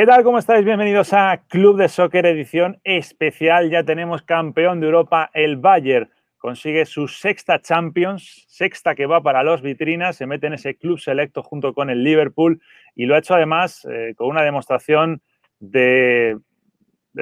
¿Qué tal? ¿Cómo estáis? Bienvenidos a Club de Soccer edición especial. Ya tenemos campeón de Europa, el Bayern. Consigue su sexta Champions, sexta que va para los vitrinas, se mete en ese club selecto junto con el Liverpool y lo ha hecho además eh, con una demostración de,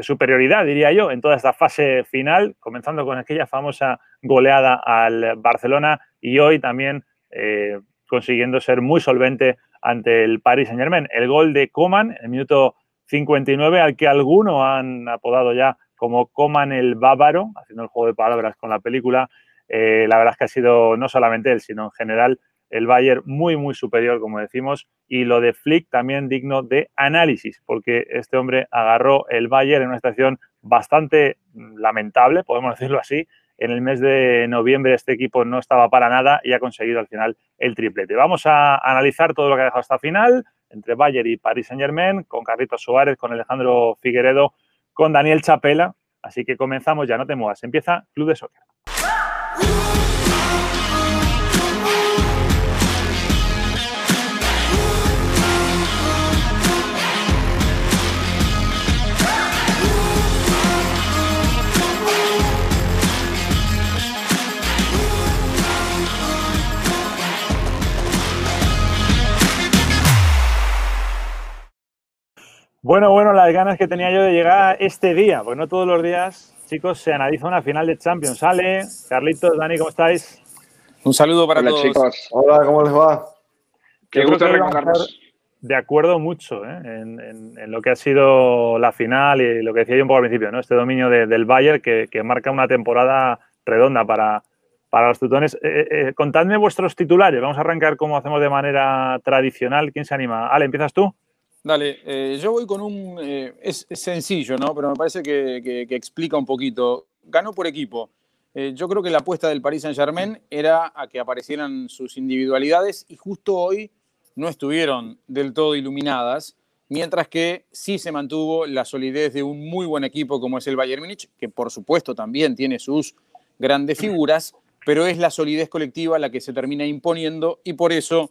superioridad, diría yo, en toda esta fase final, comenzando con aquella famosa goleada al Barcelona y hoy también eh, consiguiendo ser muy solvente ante el Paris Saint Germain. El gol de Coman en el minuto 59, al que algunos han apodado ya como Coman el Bávaro, haciendo el juego de palabras con la película. Eh, la verdad es que ha sido no solamente él, sino en general el Bayern muy, muy superior, como decimos, y lo de Flick también digno de análisis, porque este hombre agarró el Bayern en una situación bastante lamentable, podemos decirlo así, en el mes de noviembre este equipo no estaba para nada y ha conseguido al final el triplete. Vamos a analizar todo lo que ha dejado hasta final entre Bayern y Paris Saint Germain, con Carlitos Suárez, con Alejandro Figueredo, con Daniel Chapela. Así que comenzamos ya, no te muevas. Empieza Club de Soccer. Bueno, bueno, las ganas que tenía yo de llegar este día, porque no todos los días, chicos, se analiza una final de Champions. Sale, Carlitos, Dani, ¿cómo estáis? Un saludo para Hola, todos. chicos. Hola, ¿cómo les va? Qué gusto reencontrarnos. De acuerdo mucho ¿eh? en, lo que ha sido la final y lo que decía yo un poco al principio, ¿no? Este dominio del Bayern que, marca una temporada redonda para, para los tutones. Eh, eh, eh, contadme vuestros titulares. Vamos a arrancar como hacemos de manera tradicional. ¿Quién se anima? Ale, ¿empiezas tú? Dale, eh, yo voy con un... Eh, es, sencillo, ¿no? Pero me parece que, explica un poquito. Ganó por equipo. Eh, yo creo que la apuesta del Paris Saint-Germain era a que aparecieran sus individualidades y justo hoy no estuvieron del todo iluminadas, mientras que sí se mantuvo la solidez de un muy buen equipo como es el Bayern Múnich, que por supuesto también tiene sus grandes figuras, pero es la solidez colectiva la que se termina imponiendo y por eso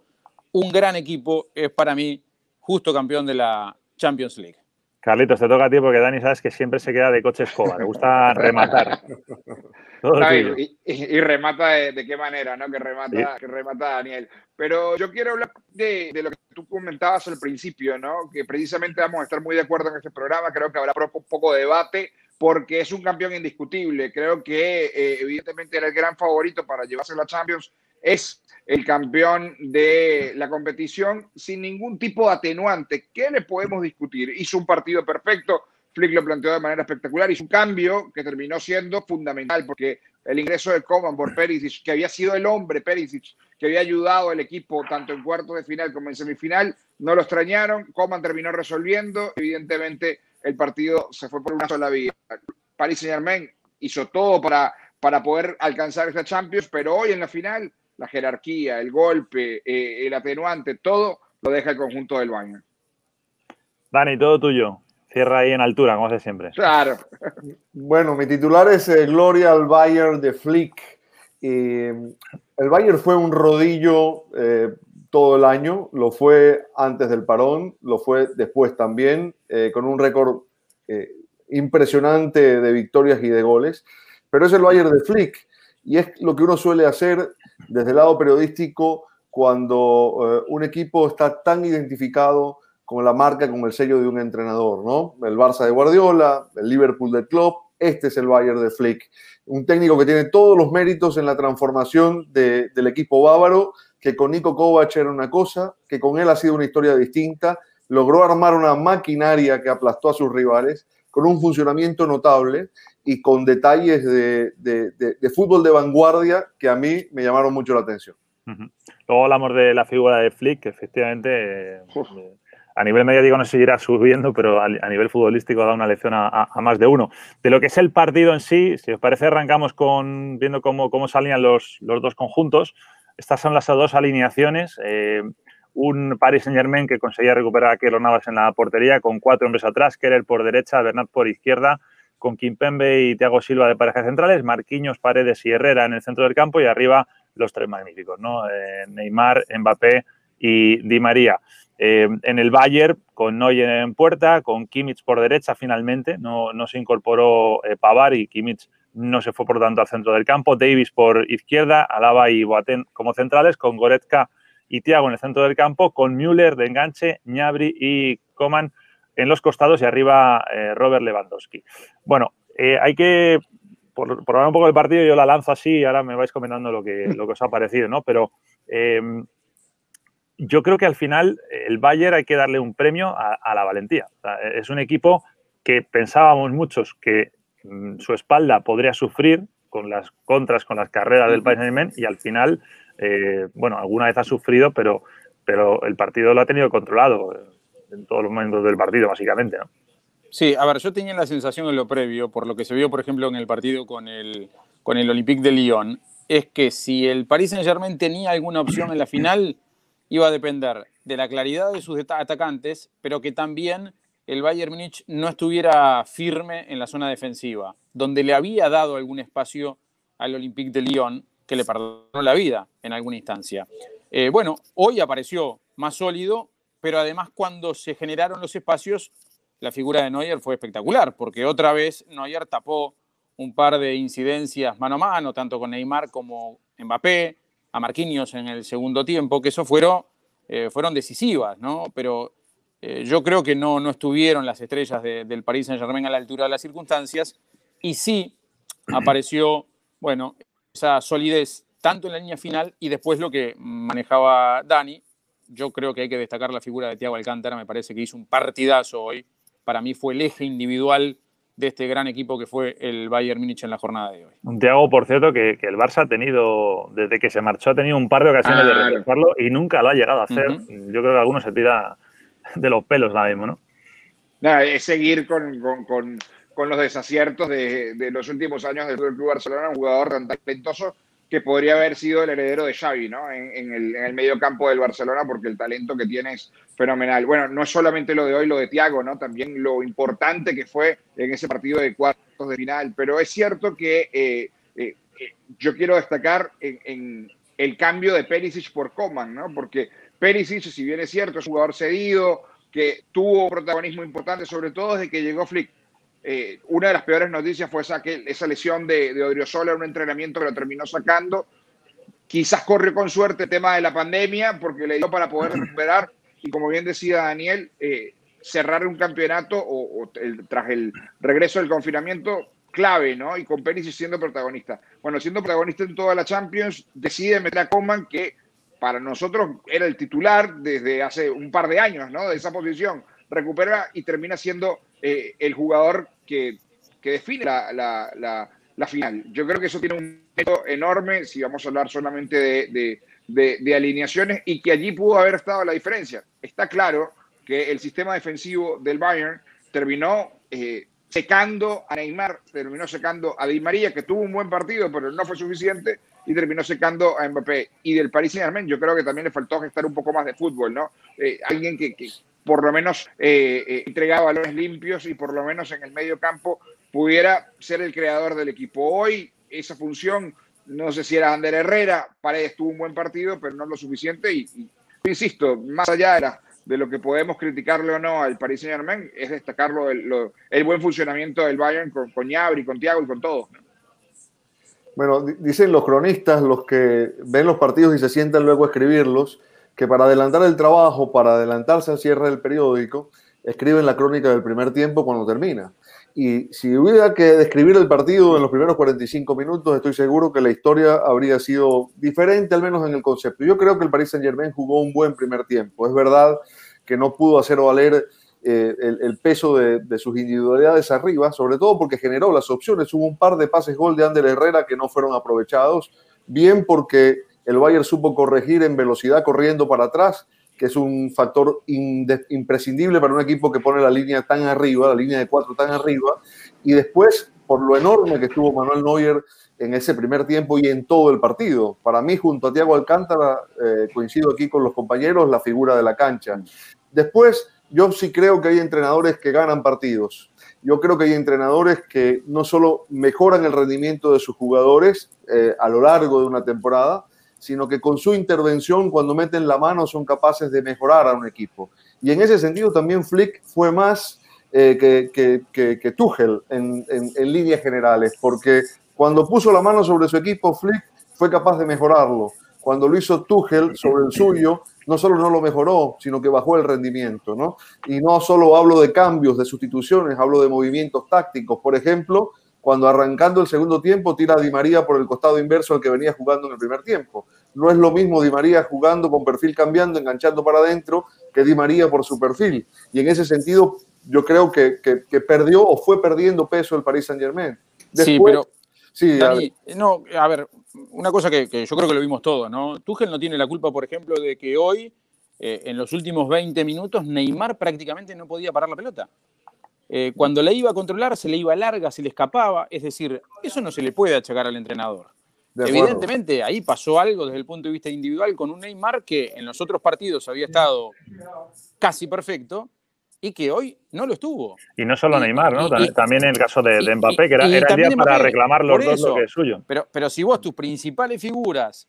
un gran equipo es para mí justo campeón de la Champions League. Carlitos, te toca a ti porque Dani sabes que siempre se queda de coche escoba, le gusta rematar. y, remata de, qué manera, ¿no? Que remata, que remata Daniel. Pero yo quiero hablar de, lo que tú comentabas al principio, ¿no? Que precisamente vamos a estar muy de acuerdo en este programa, creo que habrá un poco de debate porque es un campeón indiscutible. Creo que eh, evidentemente era el gran favorito para llevarse la Champions es el campeón de la competición sin ningún tipo de atenuante. ¿Qué le podemos discutir? Hizo un partido perfecto, Flick lo planteó de manera espectacular, hizo un cambio que terminó siendo fundamental porque el ingreso de Coman por Perisic, que había sido el hombre Perisic, que había ayudado al equipo tanto en cuartos de final como en semifinal, no lo extrañaron, Coman terminó resolviendo, evidentemente el partido se fue por una sola vía. Paris Saint Germain hizo todo para, para poder alcanzar esta Champions, pero hoy en la final la jerarquía, el golpe, eh, el atenuante, todo lo deja el conjunto del Bayern. Dani, todo tuyo. Cierra ahí en altura, como hace siempre. Claro. Bueno, mi titular es eh, Gloria al Bayern de Flick. el Bayern fue un rodillo eh, todo el año, lo fue antes del parón, lo fue después también, con un récord impresionante de victorias y de goles. Pero es el Bayern de Flick y es lo que uno suele hacer desde el lado periodístico cuando eh, un equipo está tan identificado con la marca, con el sello de un entrenador, ¿no? El Barça de Guardiola, el Liverpool del club, este es el Bayern de Flick. Un técnico que tiene todos los méritos en la transformación del equipo bávaro, que con Nico Kovac era una cosa, que con él ha sido una historia distinta, logró armar una maquinaria que aplastó a sus rivales, con un funcionamiento notable y con detalles de, fútbol de vanguardia que a mí me llamaron mucho la atención. Luego hablamos de la figura de Flick, que efectivamente eh, a nivel mediático no seguirá subiendo, pero a, nivel futbolístico da una lección a, más de uno. De lo que es el partido en sí, si os parece, arrancamos con viendo cómo, cómo salían los, los dos conjuntos. Estas son las dos alineaciones. Eh, un Paris Saint Germain que conseguía recuperar a Keylor Navas en la portería con cuatro hombres atrás, Kerer por derecha, Bernat por izquierda, con Kimpembe y Thiago Silva de parejas centrales, Marquinhos, Paredes y Herrera en el centro del campo y arriba los tres magníficos, ¿no? Eh, Neymar, Mbappé y Di María. Eh, en el Bayern, con Neuer en puerta, con Kimmich por derecha finalmente, no, se incorporó eh, Pavar y Kimmich no se fue por tanto al centro del campo, Davis por izquierda, Alaba y Boateng como centrales, con Goretzka y Thiago en el centro del campo, con Müller de enganche, Ñabri y Coman en los costados y arriba eh, Robert Lewandowski. Bueno, hay que, por, hablar un poco del partido, yo la lanzo así y ahora me vais comentando lo que, lo que os ha parecido, ¿no? Pero yo creo que al final el Bayern hay que darle un premio a, la valentía. es un equipo que pensábamos muchos que mm, su espalda podría sufrir con las contras, con las carreras del Saint-Germain y al final, eh, bueno, alguna vez ha sufrido, pero, pero el partido lo ha tenido controlado eh, en todos los momentos del partido, básicamente. Sí, a ver, yo tenía la sensación en lo previo, por lo que se vio, por ejemplo, en el partido con el, con el Olympique de Lyon, es que si el Paris Saint-Germain tenía alguna opción en la final, iba a depender de la claridad de sus atacantes, pero que también el Bayern Múnich no estuviera firme en la zona defensiva, donde le había dado algún espacio al Olympique de Lyon, que le perdonó la vida en alguna instancia. Eh, bueno, hoy apareció más sólido, pero además cuando se generaron los espacios, la figura de Neuer fue espectacular, porque otra vez Neuer tapó un par de incidencias mano a mano, tanto con Neymar como Mbappé, a Marquinhos en el segundo tiempo, que eso fueron, eh, fueron decisivas, ¿no? Pero eh, yo creo que no, no estuvieron las estrellas del Paris Saint-Germain a la altura de las circunstancias y sí apareció, bueno, esa solidez tanto en la línea final y después lo que manejaba Dani. Yo creo que hay que destacar la figura de Thiago Alcántara, me parece que hizo un partidazo hoy. Para mí fue el eje individual de este gran equipo que fue el Bayern Múnich en la jornada de hoy. Un Thiago, por cierto, que, el Barça ha tenido, desde que se marchó, ha tenido un par de ocasiones de reemplazarlo y nunca lo ha llegado a hacer. Yo creo que alguno se tira de los pelos ahora mismo, ¿no? Nada, es seguir con, los desaciertos de, los últimos años del Club Barcelona, un jugador tan talentoso que podría haber sido el heredero de Xavi, ¿no? En, el, en, el, medio campo del Barcelona, porque el talento que tiene es fenomenal. Bueno, no es solamente lo de hoy, lo de Tiago, ¿no? También lo importante que fue en ese partido de cuartos de final. Pero es cierto que eh, eh, eh, yo quiero destacar en, el cambio de Perisic por Coman, ¿no? Porque Perisic, si bien es cierto, es un jugador cedido, que tuvo protagonismo importante, sobre todo desde que llegó Flick. Una de las peores noticias fue esa, esa lesión de, de Odriozola en un entrenamiento que lo terminó sacando. Quizás corrió con suerte el tema de la pandemia porque le dio para poder recuperar, y como bien decía Daniel, eh, cerrar un campeonato o, tras el regreso del confinamiento clave, ¿no? Y con Perisic siendo protagonista. Bueno, siendo protagonista en toda la Champions, decide meter a Coman, que para nosotros era el titular desde hace un par de años, ¿no? De esa posición. Recupera y termina siendo eh, el jugador que, define la, final. Yo creo que eso tiene un mérito enorme si vamos a hablar solamente de de, alineaciones y que allí pudo haber estado la diferencia. Está claro que el sistema defensivo del Bayern terminó eh, secando a Neymar, terminó secando a Di María, que tuvo un buen partido, pero no fue suficiente, y terminó secando a Mbappé. Y del Paris Saint-Germain, yo creo que también le faltó gestar un poco más de fútbol, ¿no? Eh, alguien que, por lo menos eh, entregaba balones limpios y por lo menos en el medio campo pudiera ser el creador del equipo. Hoy esa función no sé si era Ander Herrera, Paredes tuvo un buen partido, pero no lo suficiente. Y, insisto, más allá de, lo que podemos criticarle o no al Paris Saint Germain, es destacarlo el, el buen funcionamiento del Bayern con, con Ñabri, con Thiago y con todos. Bueno, dicen los cronistas, los que ven los partidos y se sientan luego a escribirlos, que para adelantar el trabajo, para adelantarse al cierre del periódico, escriben la crónica del primer tiempo cuando termina. Y si hubiera que describir el partido en los primeros 45 minutos, estoy seguro que la historia habría sido diferente, al menos en el concepto. Yo creo que el Paris Saint-Germain jugó un buen primer tiempo. Es verdad que no pudo hacer valer eh, el, peso de, sus individualidades arriba, sobre todo porque generó las opciones. Hubo un par de pases gol de Ander Herrera que no fueron aprovechados, bien porque el Bayern supo corregir en velocidad corriendo para atrás que es un factor imprescindible para un equipo que pone la línea tan arriba, la línea de cuatro tan arriba, y después por lo enorme que estuvo Manuel Neuer en ese primer tiempo y en todo el partido. Para mí, junto a Tiago Alcántara, eh, coincido aquí con los compañeros, la figura de la cancha. Después, yo sí creo que hay entrenadores que ganan partidos. Yo creo que hay entrenadores que no solo mejoran el rendimiento de sus jugadores eh, a lo largo de una temporada, sino que con su intervención, cuando meten la mano, son capaces de mejorar a un equipo. Y en ese sentido también Flick fue más eh, que, que, que, Tuchel en, en, líneas generales, porque cuando puso la mano sobre su equipo, Flick fue capaz de mejorarlo. Cuando lo hizo Tuchel sobre el suyo, no solo no lo mejoró, sino que bajó el rendimiento, ¿no? Y no solo hablo de cambios, de sustituciones, hablo de movimientos tácticos. Por ejemplo, cuando arrancando el segundo tiempo tira a Di María por el costado inverso al que venía jugando en el primer tiempo. No es lo mismo Di María jugando con perfil cambiando, enganchando para adentro, que Di María por su perfil. Y en ese sentido, yo creo que, que, perdió o fue perdiendo peso el Paris Saint Germain. sí, pero. Sí, Dani, no, a ver, una cosa que, yo creo que lo vimos todos, ¿no? Tuchel no tiene la culpa, por ejemplo, de que hoy, eh, en los últimos 20 minutos, Neymar prácticamente no podía parar la pelota. Eh, cuando la iba a controlar, se le iba larga, se le escapaba. Es decir, eso no se le puede achacar al entrenador. Evidentemente, ahí pasó algo desde el punto de vista individual con un Neymar que en los otros partidos había estado casi perfecto y que hoy no lo estuvo. Y no solo Neymar, ¿no? también en el caso de, Mbappé, que era, el día para reclamar los dos lo que es suyo. Pero, pero si vos tus principales figuras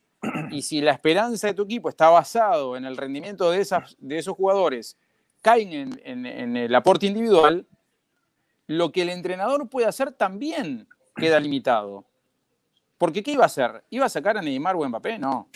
y si la esperanza de tu equipo está basado en el rendimiento de, esas, de esos jugadores caen en, en el aporte individual, lo que el entrenador puede hacer también queda limitado. Porque ¿qué iba a hacer? ¿Iba a sacar a Neymar o Mbappé? No.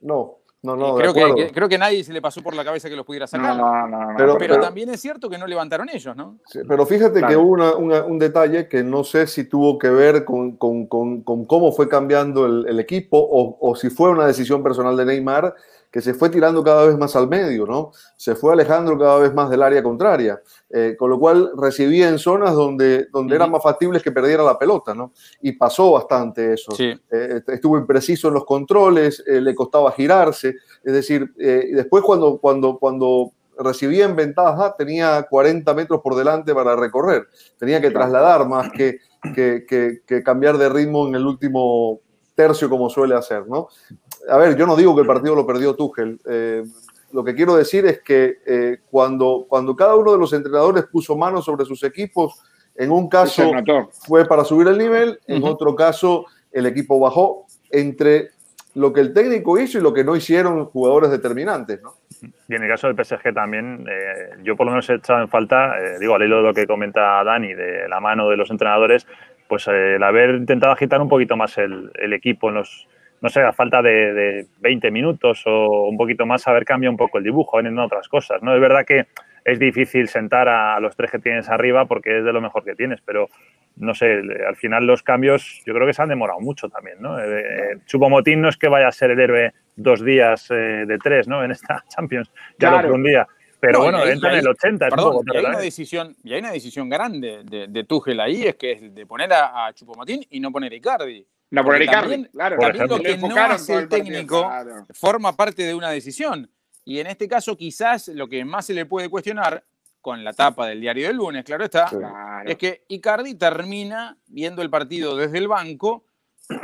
No, no, no. Creo que, creo que nadie se le pasó por la cabeza que los pudiera sacar. No, no, no, pero, pero, también es cierto que no levantaron ellos, ¿no? pero fíjate que hubo un detalle que no sé si tuvo que ver con, con, con, cómo fue cambiando el, el equipo o, o, si fue una decisión personal de Neymar que se fue tirando cada vez más al medio, ¿no? Se fue alejando cada vez más del área contraria, eh, con lo cual recibía en zonas donde, donde eran más factibles que perdiera la pelota, ¿no? Y pasó bastante eso. Eh, estuvo impreciso en los controles, eh, le costaba girarse, es decir, después cuando, cuando, cuando recibía en ventaja tenía 40 metros por delante para recorrer, tenía que trasladar más que, que, que cambiar de ritmo en el último tercio como suele hacer, ¿no? A ver, yo no digo que el partido lo perdió Tuchel. Eh, lo que quiero decir es que eh, cuando, cuando cada uno de los entrenadores puso manos sobre sus equipos, en un caso fue para subir el nivel, en otro caso el equipo bajó entre lo que el técnico hizo y lo que no hicieron jugadores determinantes. ¿no? Y en el caso del PSG también, eh, yo por lo menos he echado en falta, digo, al hilo de lo que comenta Dani, de la mano de los entrenadores, pues el haber intentado agitar un poquito más el, el equipo en los, no sé, a falta de, 20 minutos o un poquito más, haber cambiado un poco el dibujo en otras cosas. ¿no? Es verdad que es difícil sentar a, los tres que tienes arriba porque es de lo mejor que tienes, pero no sé, al final los cambios yo creo que se han demorado mucho también. ¿no? Eh, eh Chupomotín no es que vaya a ser el héroe dos días eh, de tres ¿no? en esta Champions, ya lo un día. Pero bueno, entra en el 80. Perdón, y, hay una decisión, y hay una decisión grande de, de Tuchel ahí, es que es de poner a, a Chupomotín y no poner a Icardi. No, por también, claro. También lo que no hace el técnico forma parte de una decisión. Y en este caso, quizás lo que más se le puede cuestionar, con la tapa del diario del lunes, claro está, es que Icardi termina viendo el partido desde el banco.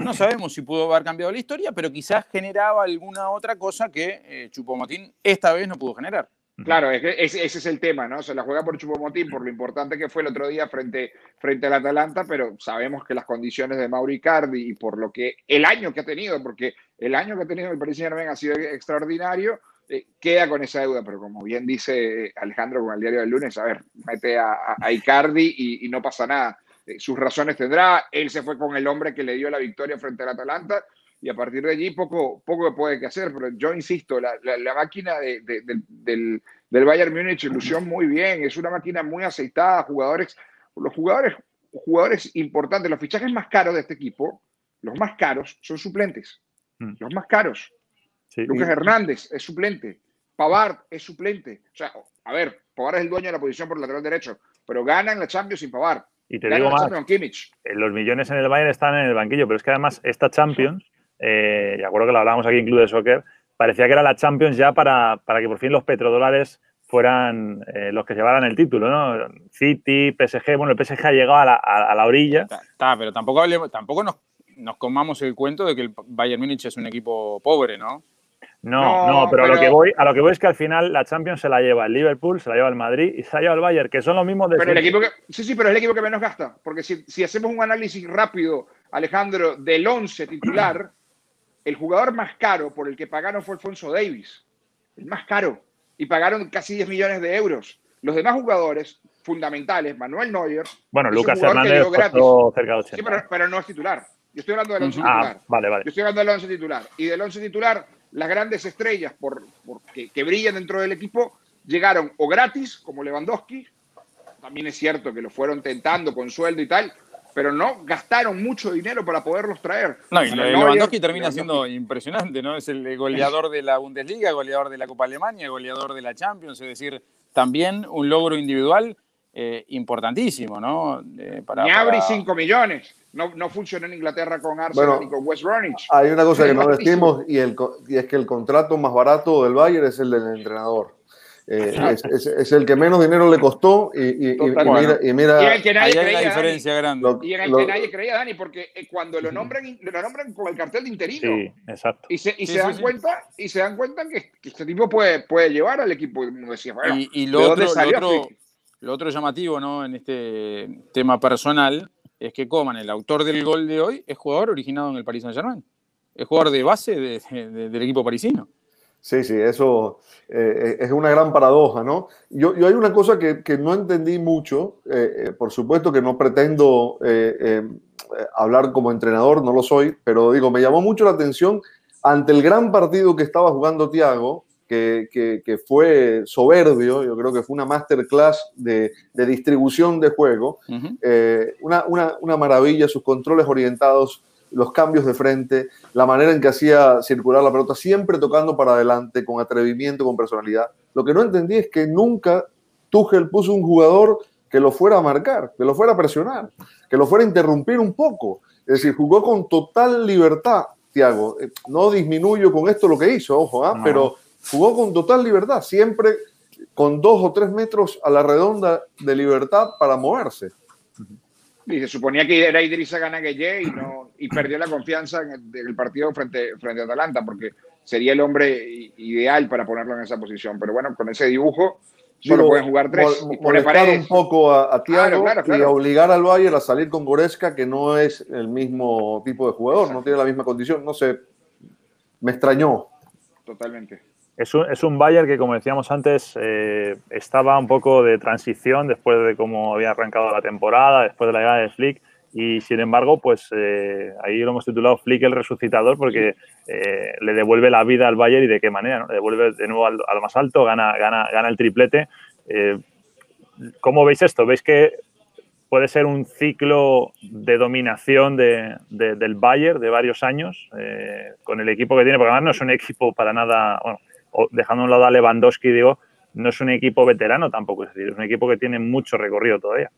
No sabemos si pudo haber cambiado la historia, pero quizás generaba alguna otra cosa que eh, Chupomotín esta vez no pudo generar. Claro, ese, es el tema, ¿no? Se la juega por Chupomotín por lo importante que fue el otro día frente, frente al Atalanta, pero sabemos que las condiciones de Mauri Cardi y por lo que el año que ha tenido, porque el año que ha tenido el Paris Saint-Germain ha sido extraordinario, eh, queda con esa deuda, pero como bien dice Alejandro con el diario del lunes, a ver, mete a, Icardi y, no pasa nada. Eh, sus razones tendrá, él se fue con el hombre que le dio la victoria frente al Atalanta, y a partir de allí poco, poco puede que hacer, pero yo insisto, la, la, máquina de, del, del, Bayern Múnich ilusión muy bien, es una máquina muy aceitada, jugadores, los jugadores, jugadores importantes, los fichajes más caros de este equipo, los más caros son suplentes, mm. los más caros. Lucas Hernández es suplente, Pavard es suplente, o sea, a ver, Pavard es el dueño de la posición por lateral derecho, pero ganan la Champions sin Pavard. Y te digo más, eh, los millones en el Bayern están en el banquillo, pero es que además esta Champions, eh, y acuerdo que lo hablábamos aquí en Club de Soccer, parecía que era la Champions ya para, para que por fin los petrodólares fueran eh, los que llevaran el título, ¿no? City, PSG, bueno, el PSG ha llegado a la, a, la orilla. Está, pero tampoco, tampoco nos, nos comamos el cuento de que el Bayern Múnich es un equipo pobre, ¿no? No, no, pero, A, lo que voy, a lo que voy es que al final la Champions se la lleva el Liverpool, se la lleva el Madrid y se la lleva el Bayern, que son los mismos de pero el equipo que, Sí, sí, pero es el equipo que menos gasta. Porque si, si hacemos un análisis rápido, Alejandro, del 11 titular, el jugador más caro por el que pagaron fue Alfonso Davis. El más caro. Y pagaron casi 10 millones de euros. Los demás jugadores fundamentales, Manuel Neuer. Bueno, Lucas Hernández costó cerca de 80. Sí, pero, pero, no es titular. Yo estoy hablando del 11 titular. Ah, vale, vale. Yo estoy hablando del 11 titular. Y del 11 titular las grandes estrellas por, que, brillan dentro del equipo llegaron o gratis, como Lewandowski, también es cierto que lo fueron tentando con sueldo y tal, pero no gastaron mucho dinero para poderlos traer. No, y Lewandowski termina siendo impresionante, ¿no? Es el goleador de la Bundesliga, goleador de la Copa Alemania, goleador de la Champions, es decir, también un logro individual eh, importantísimo, ¿no? Eh, para, Ni 5 millones no, no funcionó en Inglaterra con Arsenal ni con West Bromwich. Hay una cosa que no decimos y, el, y es que el contrato más barato del Bayern es el del entrenador. Eh, es, es, el que menos dinero le costó y, y, y mira, y mira y en el que nadie creía, diferencia grande. y en el que nadie creía, Dani, porque eh, cuando lo nombran, lo nombran con el cartel de interino. Sí, exacto. Y se, y se dan cuenta, y se dan cuenta que, este tipo puede, puede llevar al equipo. Decía, bueno, y, lo, otro, lo, otro, lo otro llamativo, ¿no? En este tema personal es que Coman, el autor del gol de hoy, es jugador originado en el Paris Saint-Germain. Es jugador de base del equipo parisino. Sí, sí, eso eh, es una gran paradoja, ¿no? Yo, yo hay una cosa que, no entendí mucho, eh, eh, por supuesto que no pretendo hablar como entrenador, no lo soy, pero digo, me llamó mucho la atención ante el gran partido que estaba jugando Thiago, que, fue soberbio, yo creo que fue una masterclass de, de distribución de juego, eh, una, una, una, maravilla, sus controles orientados, los cambios de frente, la manera en que hacía circular la pelota, siempre tocando para adelante, con atrevimiento, con personalidad. Lo que no entendí es que nunca Tuchel puso un jugador que lo fuera a marcar, que lo fuera a presionar, que lo fuera a interrumpir un poco. Es decir, jugó con total libertad, Thiago. Eh, no disminuyo con esto lo que hizo, ojo, ¿ah? pero jugó con total libertad, siempre con dos o tres metros a la redonda de libertad para moverse. Y se suponía que era Idrissa Ganagueye y, no, y perdió la confianza en el, partido frente, frente a Atalanta, porque sería el hombre ideal para ponerlo en esa posición. Pero bueno, con ese dibujo solo pueden jugar tres. y molestar un poco a, a Thiago y obligar al Bayern a salir con Goreska, que no es el mismo tipo de jugador, no tiene la misma condición. No sé, me extrañó. Totalmente. Es un, es un Bayern que, como decíamos antes, eh, estaba un poco de transición después de cómo había arrancado la temporada, después de la llegada de Flick. Y sin embargo, pues eh, ahí lo hemos titulado Flick el resucitador porque eh, le devuelve la vida al Bayern y de qué manera, ¿no? Le devuelve de nuevo al, más alto, gana, gana, gana el triplete. ¿Cómo veis esto? ¿Veis que puede ser un ciclo de dominación de, del Bayern de varios años con el equipo que tiene? Porque además no es un equipo para nada, bueno, dejando a un lado a Lewandowski, digo, no es un equipo veterano tampoco, es decir, es un equipo que tiene mucho recorrido todavía.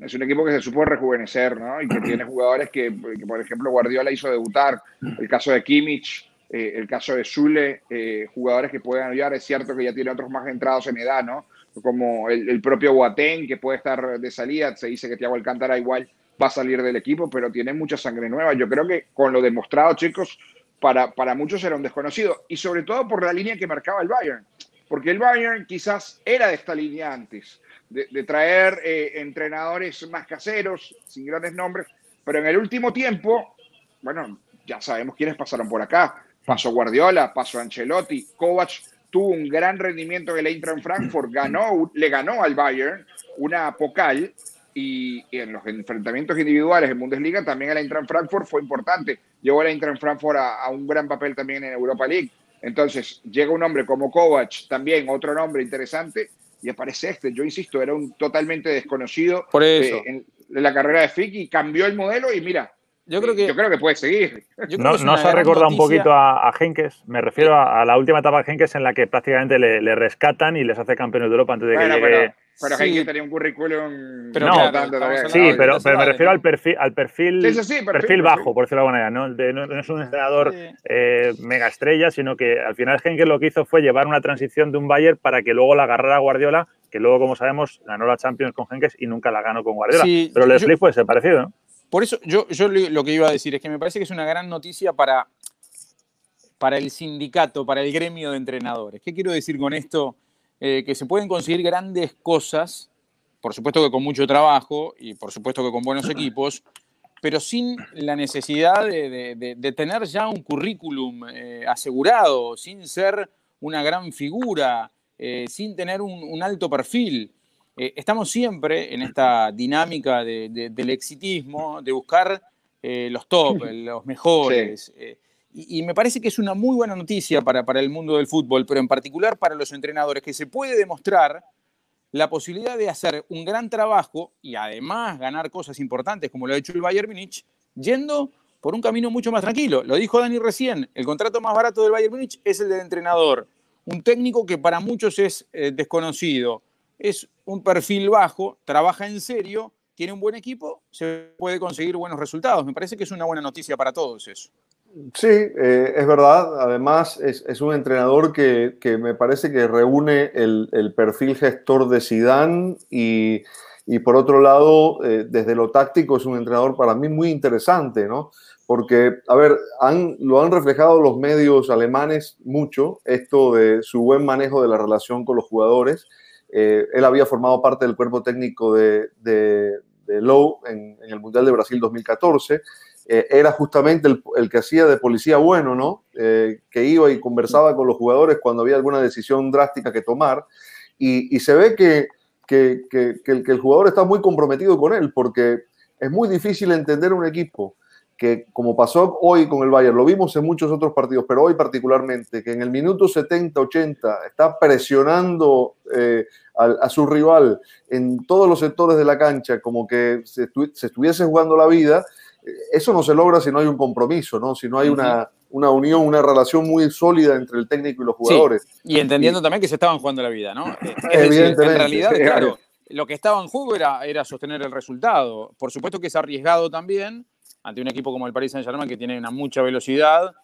Es un equipo que se supo rejuvenecer, ¿no? Y que tiene jugadores que, por ejemplo, Guardiola hizo debutar, el caso de Kimmich, eh, el caso de Zule, eh, jugadores que pueden ayudar, es cierto que ya tiene otros más entrados en edad, ¿no? Como el, propio Boateng, que puede estar de salida, se dice que Thiago Alcántara igual va a salir del equipo, pero tiene mucha sangre nueva. Yo creo que con lo demostrado, chicos, para, muchos era un desconocido, y sobre todo por la línea que marcaba el Bayern, porque el Bayern quizás era de esta línea antes, de, traer eh, entrenadores más caseros, sin grandes nombres, pero en el último tiempo, bueno, ya sabemos quiénes pasaron por acá. Pasó Guardiola, pasó Ancelotti, Kovac tuvo un gran rendimiento en el Eintracht Frankfurt, ganó, le ganó al Bayern una pocal y, en los enfrentamientos individuales en Bundesliga también el Eintracht Frankfurt fue importante. Llevó el Eintracht Frankfurt a, un gran papel también en Europa League. Entonces llega un hombre como Kovac, también otro nombre interesante, y aparece este. Yo insisto, era un totalmente desconocido Por eso. en, la carrera de Fick y cambió el modelo y mira, yo creo que, yo creo que puede seguir. No, se ha recordado un poquito a, a Henkes. Me refiero a, la última etapa de Henkes en la que prácticamente le, rescatan y les hace campeones de Europa antes de que llegue Pero Sí. que tenía un currículum. Pero No. Sí, pero, pero me refiero al perfil, al perfil, Sí, sí, sí, perfil, perfil, bajo, perfil. por decirlo de alguna manera. ¿no? De- no, no es un entrenador Sí. eh, mega estrella, sino que al final Henkel lo que hizo fue llevar una transición de un Bayern para que luego la agarrara Guardiola, que luego, como sabemos, ganó la Champions con Henkes y nunca la ganó con Guardiola. Sí, pero Flick puede ser parecido, ¿no? Por eso yo, yo lo lo que iba a decir es que me parece que es una gran noticia para, para el sindicato, para el gremio de entrenadores. ¿Qué quiero decir con esto? Eh, que se pueden conseguir grandes cosas, por supuesto que con mucho trabajo y por supuesto que con buenos equipos, pero sin la necesidad de, de- de- de tener ya un currículum eh, asegurado, sin ser una gran figura, eh, sin tener un, un alto perfil. Estamos siempre en esta dinámica de- de- del exitismo, de buscar los top, los mejores. Y, me parece que es una muy buena noticia para, para el mundo del fútbol, pero en particular para los entrenadores, que se puede demostrar la posibilidad de hacer un gran trabajo y además ganar cosas importantes como lo ha hecho el Bayern Múnich, yendo por un camino mucho más tranquilo. Lo dijo Dani recién, el contrato más barato del Bayern Múnich es el del entrenador. Un técnico que para muchos es eh, desconocido, es un perfil bajo, trabaja en serio, tiene un buen equipo, se puede conseguir buenos resultados. Me parece que es una buena noticia para todos eso. Sí, eh, es verdad. Además, es, un entrenador que, me parece que reúne el, perfil gestor de Sidán y, por otro lado, eh, desde lo táctico, es un entrenador para mí muy interesante, ¿no? Porque, a ver, lo han reflejado los medios alemanes mucho, esto de su buen manejo de la relación con los jugadores. Eh, él había formado parte del cuerpo técnico de, de, Lowe en el Mundial de Brasil 2014 eh, era justamente el, el, que hacía de policía bueno, ¿no? Eh, que iba y conversaba con los jugadores cuando había alguna decisión drástica que tomar. Y, se ve que, que, que, el, que el jugador está muy comprometido con él, porque es muy difícil entender un equipo que, como pasó hoy con el Bayern, lo vimos en muchos otros partidos, pero hoy particularmente, que en el minuto 70-80 está presionando eh, a, a, su rival en todos los sectores de la cancha, como que se, estu se estuviese jugando la vida, eso no se logra si no hay un compromiso, ¿no? Si no hay una, una unión, una relación muy sólida entre el técnico y los jugadores. Sí, y entendiendo y, también que se estaban jugando la vida, ¿no? Es Evidentemente. Decir, en realidad, claro, lo que estaba en juego era, era sostener el resultado. Por supuesto que es arriesgado también ante un equipo como el Paris Saint-Germain que tiene una mucha velocidad,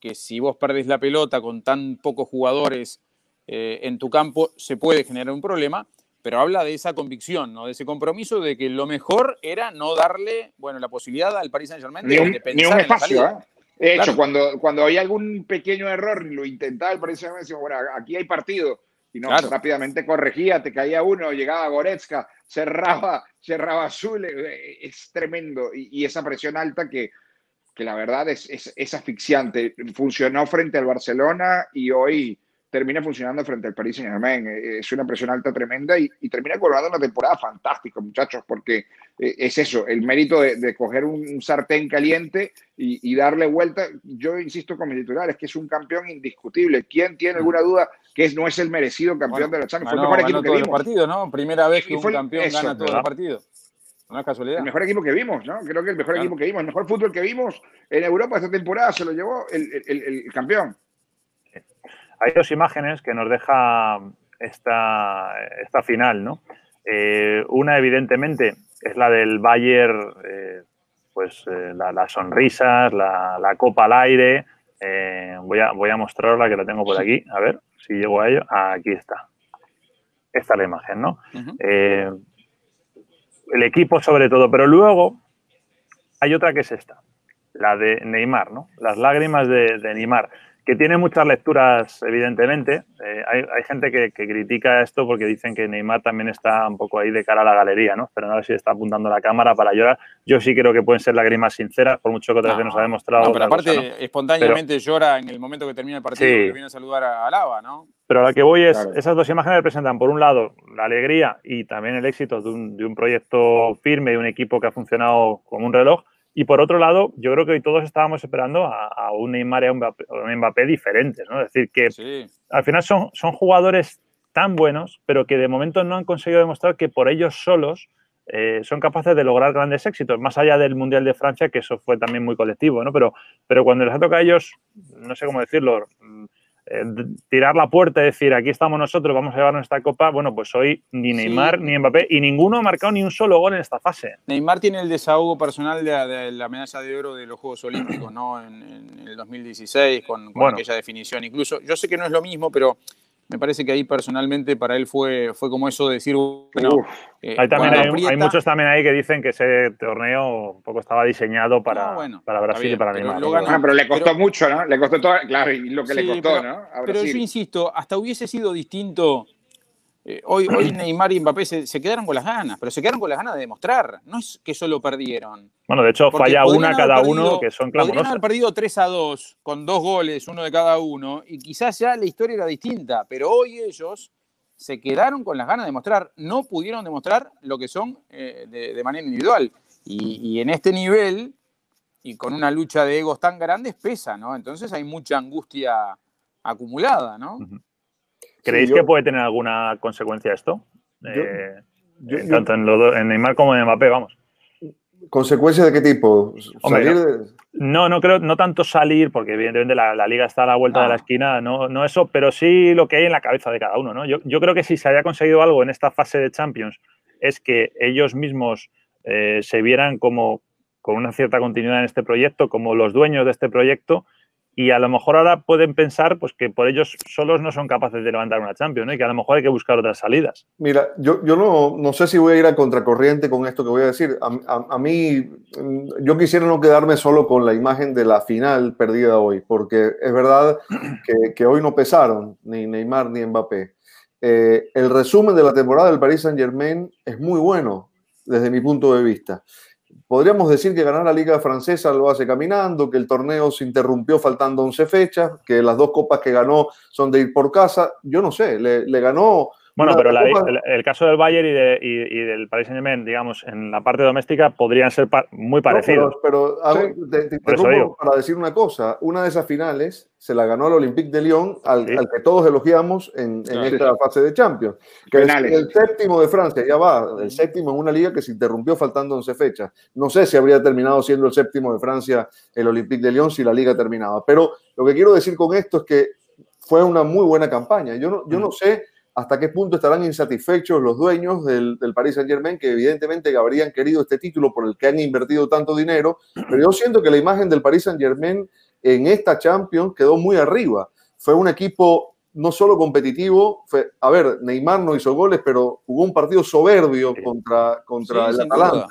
que si vos perdés la pelota con tan pocos jugadores eh, en tu campo, se puede generar un problema pero habla de esa convicción, ¿no? de ese compromiso de que lo mejor era no darle bueno, la posibilidad al Paris Saint-Germain de, un, de pensar ni un espacio. ¿eh? De hecho, Claro. cuando, cuando hay algún pequeño error lo intentaba el Paris Saint-Germain, decimos, bueno, aquí hay partido. Y no, Claro. rápidamente corregía, te caía uno, llegaba Goretzka, cerraba, cerraba Azul, eh, es tremendo. Y, y esa presión alta que, que la verdad es, es, es asfixiante. Funcionó frente al Barcelona y hoy termina funcionando frente al Paris Saint Germain. Es una presión alta tremenda y, y termina coronando una temporada fantástica, muchachos, porque eh, es eso, el mérito de, de coger un sartén caliente y, y, darle vuelta. Yo insisto con mis titulares que es un campeón indiscutible. ¿Quién tiene alguna duda que es, no es el merecido campeón bueno, de la Champions? Ganó, Fue el mejor equipo que vimos. los partidos, ¿no? Primera vez que un campeón eso, gana todos los partidos. No es casualidad. El mejor equipo que vimos, ¿no? Creo que el mejor Claro. equipo que vimos, el mejor fútbol que vimos en Europa esta temporada se lo llevó el, el- el- el campeón. Hay dos imágenes que nos deja esta, esta final, ¿no? Eh, una, evidentemente, es la del Bayern, eh, pues eh, la- las sonrisas, la, la copa al aire. Eh, voy, a, voy a mostrarla, que la tengo por aquí. A ver si llego a ello. Aquí está. Esta es la imagen, ¿no? El equipo sobre todo, pero luego hay otra que es esta, la de Neymar, ¿no? Las lágrimas de, de Neymar, que tiene muchas lecturas, evidentemente. Eh, hay, hay, gente que, que, critica esto porque dicen que Neymar también está un poco ahí de cara a la galería, ¿no? Pero no sé si está apuntando la cámara para llorar. Yo sí creo que pueden ser lágrimas sinceras, por mucho que otras veces nos ha demostrado. No, pero aparte, cosa, ¿no? espontáneamente pero, llora en el momento que termina el partido, sí. que viene a saludar a, a Lava, ¿no? Pero a la que voy es, Claro. esas dos imágenes representan, por un lado, la alegría y también el éxito de un, de un proyecto firme y un equipo que ha funcionado como un reloj. Y por otro lado, yo creo que hoy todos estábamos esperando a, a un Neymar y a un Mbappé, a un Mbappé diferentes, ¿no? Es decir, que Sí. al final son, son jugadores tan buenos, pero que de momento no han conseguido demostrar que por ellos solos eh, son capaces de lograr grandes éxitos, más allá del Mundial de Francia, que eso fue también muy colectivo, ¿no? Pero, pero cuando les ha tocado a ellos, no sé cómo decirlo, eh, tirar la puerta y decir, aquí estamos nosotros, vamos a llevarnos esta copa, bueno, pues hoy ni Neymar ni Mbappé y ninguno ha marcado ni un solo gol en esta fase. Neymar tiene el desahogo personal de, la medalla de oro de los Juegos Olímpicos, ¿no? En, el 2016, con, aquella definición. Incluso, yo sé que no es lo mismo, pero me parece que ahí personalmente para él fue, fue como eso de decir, bueno, eh, hay, muchos también ahí que dicen que ese torneo un poco estaba diseñado para, para Brasil y para Neymar. Pero, ah, pero le costó mucho, ¿no? Le costó todo, claro, y lo que le costó, ¿no? pero yo insisto, hasta hubiese sido distinto eh, hoy, hoy Neymar y Mbappé se, quedaron con las ganas, pero se quedaron con las ganas de demostrar. No es que solo perdieron. Bueno, de hecho, falla una cada uno que son clamorosas. Podrían haber perdido 3 a 2 con dos goles, uno de cada uno, y quizás ya la historia era distinta, pero hoy ellos se quedaron con las ganas de demostrar. No pudieron demostrar lo que son eh, de, manera individual. Y, en este nivel, y con una lucha de egos tan grandes, pesa, ¿no? Entonces hay mucha angustia acumulada, ¿no? ¿Creéis que puede tener alguna consecuencia esto? Eh, tanto en, Neymar como en Mbappé, vamos. ¿Consecuencias de qué tipo? no, no, creo, no tanto salir, porque evidentemente la, liga está a la vuelta de la ah. esquina, no, no eso, pero sí lo que hay en la cabeza de cada uno. ¿no? Yo, yo creo que si se haya conseguido algo en esta fase de Champions es que ellos mismos eh, se vieran como con una cierta continuidad en este proyecto, como los dueños de este proyecto, y a lo mejor ahora pueden pensar pues, que por ellos solos no son capaces de levantar una Champions y que a lo mejor hay que buscar otras salidas. Mira, yo, yo no, no sé si voy a ir a contracorriente con esto que voy a decir. A, mí, yo quisiera no quedarme solo con la imagen de la final perdida hoy, porque es verdad que, que hoy no pesaron ni Neymar ni Mbappé. Eh, el resumen de la temporada del Paris Saint Germain es muy bueno desde mi punto de vista. Podríamos decir que ganar la Liga Francesa lo hace caminando, que el torneo se interrumpió faltando 11 fechas, que las dos copas que ganó son de ir por casa. Yo no sé, le, le ganó bueno, pero el, caso del Bayern y, del Paris Saint-Germain, digamos, en la parte doméstica podrían ser muy parecidos. pero, te, para decir una cosa. Una de esas finales se la ganó el Olympique de Lyon, al, que todos elogiamos en, esta fase de Champions. Que es el séptimo de Francia, ya va, el séptimo en una liga que se interrumpió faltando 11 fechas. No sé si habría terminado siendo el séptimo de Francia el Olympique de Lyon si la liga terminaba. Pero lo que quiero decir con esto es que fue una muy buena campaña. Yo no, yo no sé hasta qué punto estarán insatisfechos los dueños del, del, Paris Saint Germain, que evidentemente habrían querido este título por el que han invertido tanto dinero, pero yo siento que la imagen del Paris Saint Germain en esta Champions quedó muy arriba. Fue un equipo no solo competitivo, fue, a ver, Neymar no hizo goles, pero jugó un partido soberbio contra, contra el Atalanta.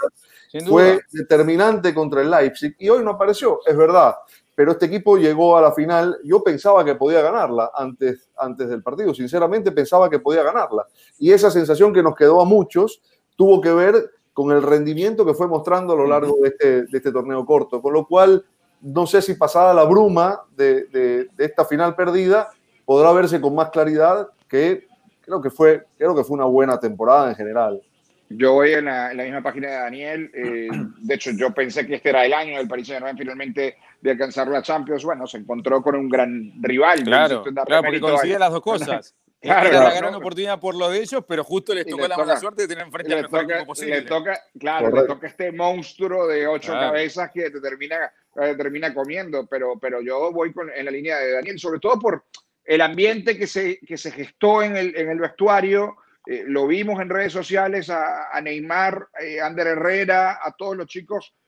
Fue determinante contra el Leipzig y hoy no apareció, es verdad pero este equipo llegó a la final. Yo pensaba que podía ganarla antes, antes del partido, sinceramente pensaba que podía ganarla. Y esa sensación que nos quedó a muchos tuvo que ver con el rendimiento que fue mostrando a lo largo de este, de este torneo corto, con lo cual no sé si pasada la bruma de, esta final perdida, podrá verse con más claridad que creo que fue, creo que fue una buena temporada en general. Yo voy en la, misma página de Daniel. Eh, de hecho, yo pensé que este era el año del Paris Saint-Germain finalmente de alcanzar la Champions. Bueno, se encontró con un gran rival. Claro, claro porque coincide las dos cosas. Claro, era la gran oportunidad por lo de ellos, pero justo les tocó la mala suerte de tener enfrente al mejor equipo posible. Le toca, claro, le toca este monstruo de ocho cabezas que te termina, termina comiendo. Pero, pero yo voy con, en la línea de Daniel, sobre todo por el ambiente que se, que se gestó en el, en el vestuario eh, lo vimos en redes sociales a, Neymar, eh, Ander Herrera, a todos los chicos, eh,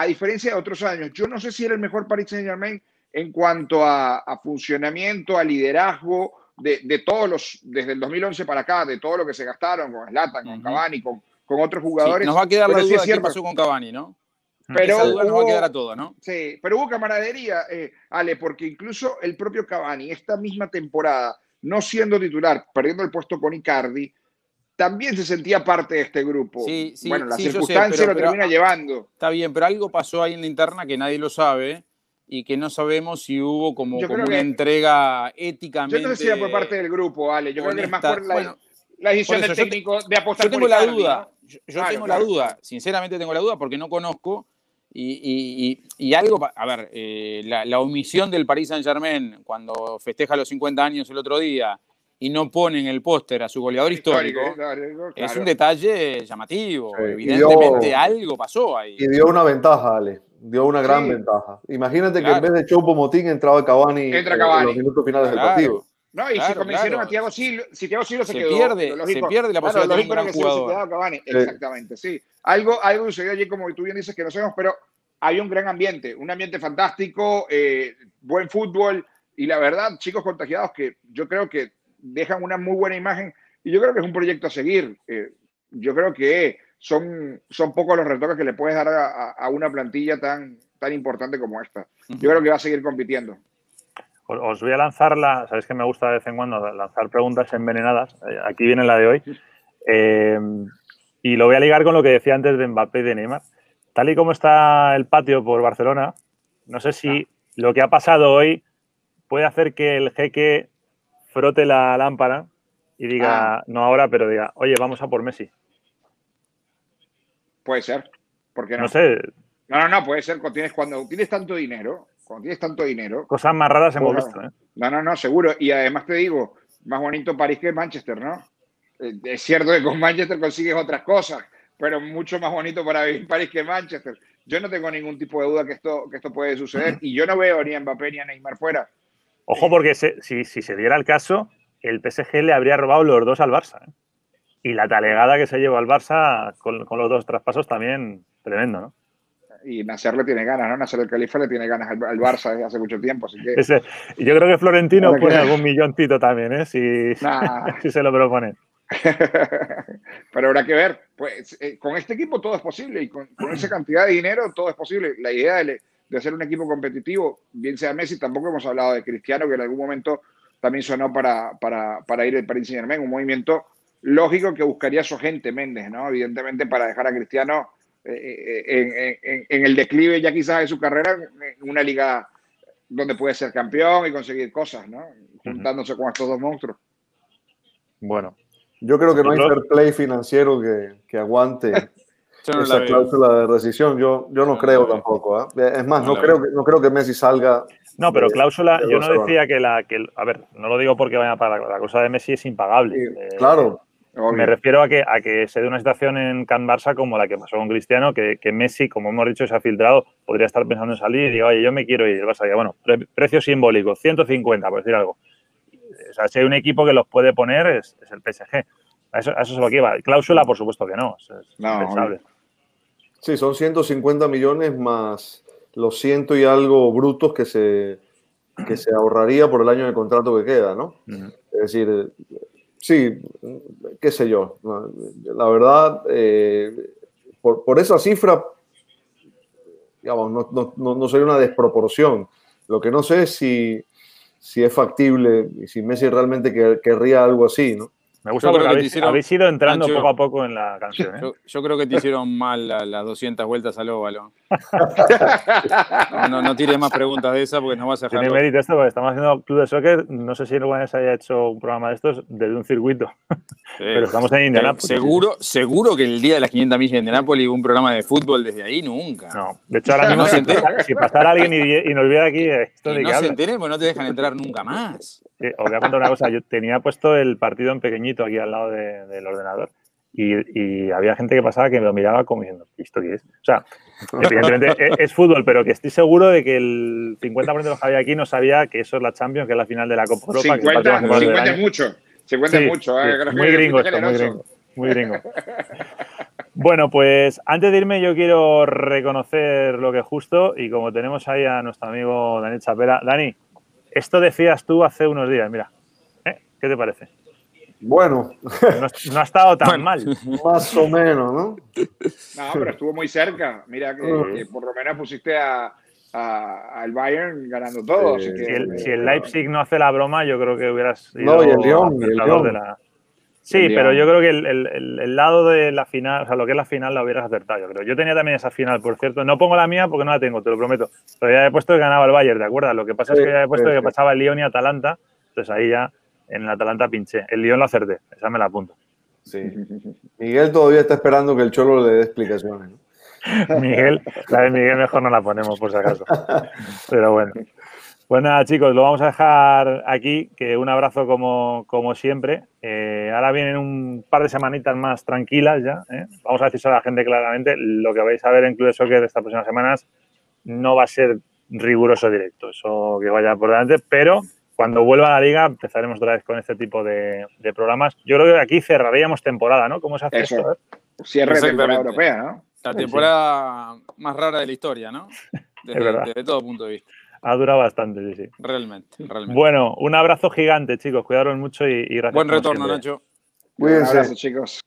a diferencia de otros años. Yo no sé si era el mejor Paris Saint Germain en cuanto a, funcionamiento, a liderazgo de, todos los, desde el 2011 para acá, de todo lo que se gastaron con Zlatan, con Cavani, con, con otros jugadores. nos va a quedar la duda de qué pasó con Cavani, ¿no? Pero hubo, nos va a quedar a todo, ¿no? Sí, pero hubo camaradería, Ale, porque incluso el propio Cavani, esta misma temporada, no siendo titular, perdiendo el puesto con Icardi, también se sentía parte de este grupo. Sí, sí, bueno, la circunstancia lo termina llevando. Está bien, pero algo pasó ahí en la interna que nadie lo sabe y que no sabemos si hubo como, una entrega éticamente. Yo no sé si era por parte del grupo, Ale. Yo creo que es más por la, decisión del técnico de apostar yo tengo la duda. Yo, tengo la duda, sinceramente tengo la duda porque no conozco. Y, algo, a ver, eh, la, omisión del Paris Saint Germain cuando festeja los 50 años el otro día y no pone en el póster a su goleador histórico, es un detalle llamativo. Evidentemente algo pasó ahí. Y dio una ventaja, Ale. dio una gran Sí. ventaja. Imagínate que Claro. en vez de Chopo Motín entraba Cavani, Entra en Cavani. los minutos finales del Claro. partido. No, y si Claro, convencieron claro. a Thiago Silva, si Thiago Silva se, Se quedó, pierde- lo se pierde la posibilidad de claro, tener lógico un era gran que se jugador. quedado Cavani. Exactamente, sí. Algo, algo sucedió allí, como tú bien dices, que no sabemos, pero hay un gran ambiente, un ambiente fantástico, eh, buen fútbol y la verdad, chicos contagiados que yo creo que dejan una muy buena imagen y yo creo que es un proyecto a seguir. Eh, yo creo que son, son pocos los retoques que le puedes dar a, una plantilla tan, tan importante como esta. Yo creo que va a seguir compitiendo. Os, voy a lanzar la. Sabéis que me gusta de vez en cuando lanzar preguntas envenenadas. Eh, Aquí viene la de hoy. Eh, y lo voy a ligar con lo que decía antes de Mbappé y de Neymar. Tal y como está el patio por Barcelona, no sé si lo que ha pasado hoy puede hacer que el jeque frote la lámpara y diga, Ah. no ahora, pero diga, oye, vamos a por Messi. Puede ser. ¿Por qué no? No sé, No, no, no, puede ser cuando tienes, cuando tienes tanto dinero, cuando tienes tanto dinero. cosas más raras hemos visto. ¿eh? No, no, no, seguro. Y además te digo, más bonito París que Manchester, ¿no? Eh, Es cierto que con Manchester consigues otras cosas, pero mucho más bonito para vivir París que Manchester. Yo no tengo ningún tipo de duda que esto, que esto puede suceder y yo no veo ni a Mbappé ni a Neymar fuera. Ojo, porque se- si, si se diera el caso, el PSG le habría robado los dos al Barça. ¿eh? Y la talegada que se llevó al Barça con, con los dos traspasos también tremendo, ¿no? Y Nasser le tiene ganas, ¿no? Nasser el Califa le tiene ganas al, al Barça desde hace mucho tiempo, así que... Ese- yo creo que Florentino pone algún milloncito también, ¿eh? Si, Nah. si se lo propone. Pero habrá que ver. Pues eh, con este equipo todo es posible y con, con esa cantidad de dinero todo es posible. La idea de, de hacer un equipo competitivo, bien sea Messi, tampoco hemos hablado de Cristiano, que en algún momento también sonó para, para, para ir al Paris Saint Germain, un movimiento lógico que buscaría su agente Méndez, ¿no? Evidentemente para dejar a Cristiano eh, eh, en, en- en el declive ya quizás de su carrera, en una liga donde puede ser campeón y conseguir cosas, ¿no? Juntándose con estos dos monstruos. Bueno, Yo creo que no hay fair play financiero que, que aguante no la esa cláusula de rescisión. Yo, yo no No creo la tampoco. ¿eh? Es más, No no, la creo que, no creo que Messi salga. no, pero de- cláusula, de yo no decía que la. Que, a ver, no lo digo porque vaya para la cosa de Messi es impagable. Sí, Eh, claro, Obvio. Me refiero a que, a que se dé una situación en Can Barça como la que pasó con Cristiano, que, que Messi, como hemos dicho, se ha filtrado, podría estar pensando en salir y diga, oye, yo me quiero ir. El Barça bueno, pre- precio simbólico, 150, por decir algo. O sea, si hay un equipo que los puede poner, es, es el PSG. A eso, a eso es lo que iba. Cláusula, por supuesto que no. Es, es No, impensable. Sí, son 150 millones más los ciento y algo brutos que se, que se ahorraría por el año de contrato que queda, ¿no? Es decir, sí, qué sé yo. La verdad, eh, por, por esa cifra, digamos, no, no, no, no sería una desproporción. Lo que no sé es si, si es factible y si Messi realmente quer- querría algo así, ¿no? Me gusta Yo porque que habéis, hicieron- habéis ido entrando Ancho. poco a poco en la canción. ¿eh? Yo, yo creo que te hicieron mal la- las 200 vueltas al óvalo. No, no, no tires más preguntas de esa porque nos vas a dejar. Tiene mérito esto porque estamos haciendo Club de Soccer. No sé si alguna vez haya hecho un programa de estos desde un circuito, pero estamos en Indianápolis. seguro, seguro que el día de las 500 millas de Indianápolis hubo un programa de fútbol desde ahí, nunca. No, de hecho, ahora mismo, No si, pasara, si pasara alguien y, y nos viera aquí, eh, esto de no qué se enteren, pues no te dejan entrar nunca más. Eh, os voy a contar una cosa. Yo tenía puesto el partido en pequeñito aquí al lado de- del ordenador y, y había gente que pasaba que me lo miraba como diciendo, ¿esto qué es? O sea, evidentemente es, es fútbol, pero que estoy seguro de que el 50% de los que había aquí no sabía que eso es la Champions, que es la final de la Copa Europa. que es el partido 50, más importante del 50 es año. mucho. 50 Sí, es mucho. eh, sí, muy que gringo es esto, muy gringo. Muy gringo. Bueno, pues antes de irme yo quiero reconocer lo que es justo y como tenemos ahí a nuestro amigo Daniel Chapela. Dani, esto decías tú hace unos días, mira. ¿eh? ¿Qué te parece? Bueno, No, no ha estado tan Bueno. mal. más o menos, ¿no? No, pero estuvo muy cerca. Mira que, que por lo menos pusiste a, a- al Bayern ganando todo. Sí. así que- Si el, si el Leipzig no hace la broma, yo creo que hubieras sido No, y el y de la- Sí, El pero yo creo que el, el- lado de la final, o sea, lo que es la final, la hubieras acertado, yo creo. Yo tenía también esa final, por cierto. No pongo la mía porque no la tengo, te lo prometo. Pero ya he puesto que ganaba el Bayern, ¿de acuerdo? Lo que pasa es que ya he puesto sí, que sí. pasaba el Lyon y Atalanta. Entonces ahí ya en el Atalanta pinché. El Lyon lo acerté, esa me la apunto. Sí. Miguel todavía está esperando que el Cholo le dé explicaciones. ¿no? Miguel, la de Miguel mejor no la ponemos por si acaso. Pero bueno. Pues nada, chicos, lo vamos a dejar aquí. Que un abrazo como, como siempre. Eh, ahora vienen un par de semanitas más tranquilas ya. ¿eh? Vamos a decir a la gente claramente lo que vais a ver en Club de Soccer estas próximas semanas. no va a ser riguroso directo, eso que vaya por delante, pero cuando vuelva a la liga empezaremos otra vez con este tipo de, de programas. Yo creo que aquí cerraríamos temporada, ¿no? ¿Cómo se hace Eso. esto? Cierre de temporada europea, ¿no? La Sí, temporada más rara de la historia, ¿no? Desde, verdad. desde todo punto de vista. Ha durado bastante, sí, sí. Realmente, realmente. Bueno, un abrazo gigante, chicos. Cuidaros mucho y, y gracias. Buen retorno. Nacho. Un Cuídense. abrazo, chicos.